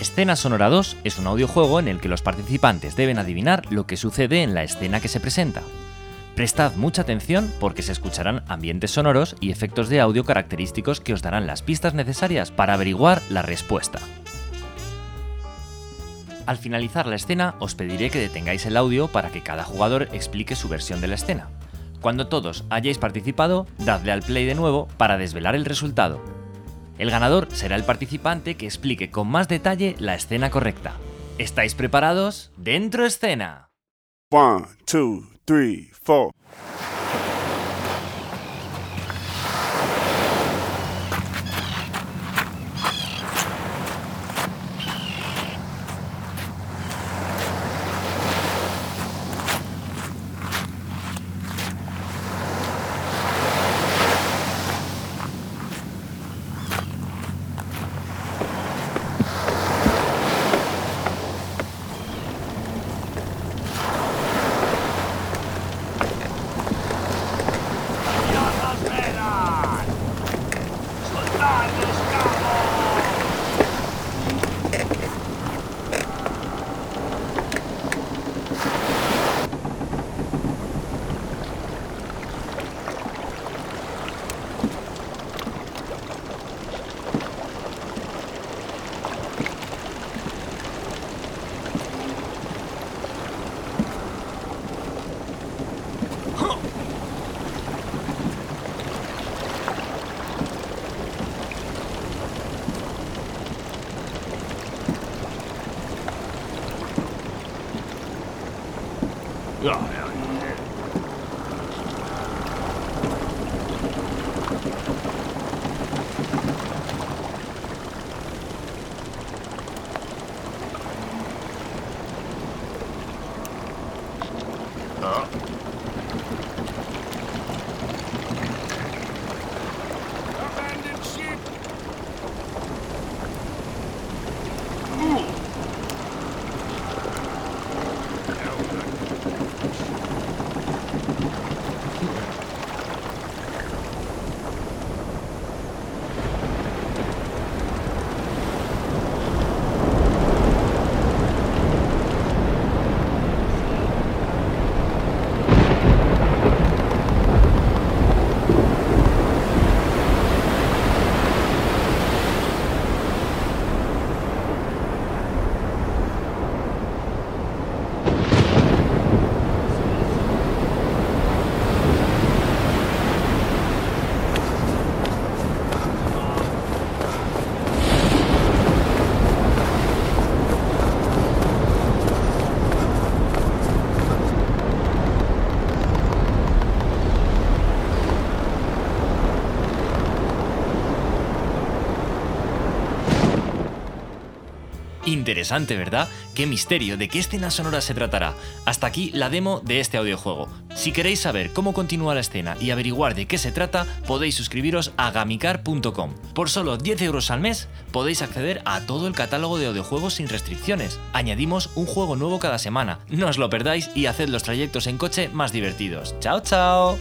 Escena Sonora 2 es un audiojuego en el que los participantes deben adivinar lo que sucede en la escena que se presenta. Prestad mucha atención porque se escucharán ambientes sonoros y efectos de audio característicos que os darán las pistas necesarias para averiguar la respuesta. Al finalizar la escena os pediré que detengáis el audio para que cada jugador explique su versión de la escena. Cuando todos hayáis participado, dadle al play de nuevo para desvelar el resultado. El ganador será el participante que explique con más detalle la escena correcta. ¿Estáis preparados? ¡Dentro escena! One, two, three, four. うわあ Interesante, ¿verdad? Qué misterio, ¿de qué escena sonora se tratará? Hasta aquí la demo de este audiojuego. Si queréis saber cómo continúa la escena y averiguar de qué se trata, podéis suscribiros a gamicar.com. Por solo 10 euros al mes podéis acceder a todo el catálogo de audiojuegos sin restricciones. Añadimos un juego nuevo cada semana. No os lo perdáis y haced los trayectos en coche más divertidos. ¡Chao, chao!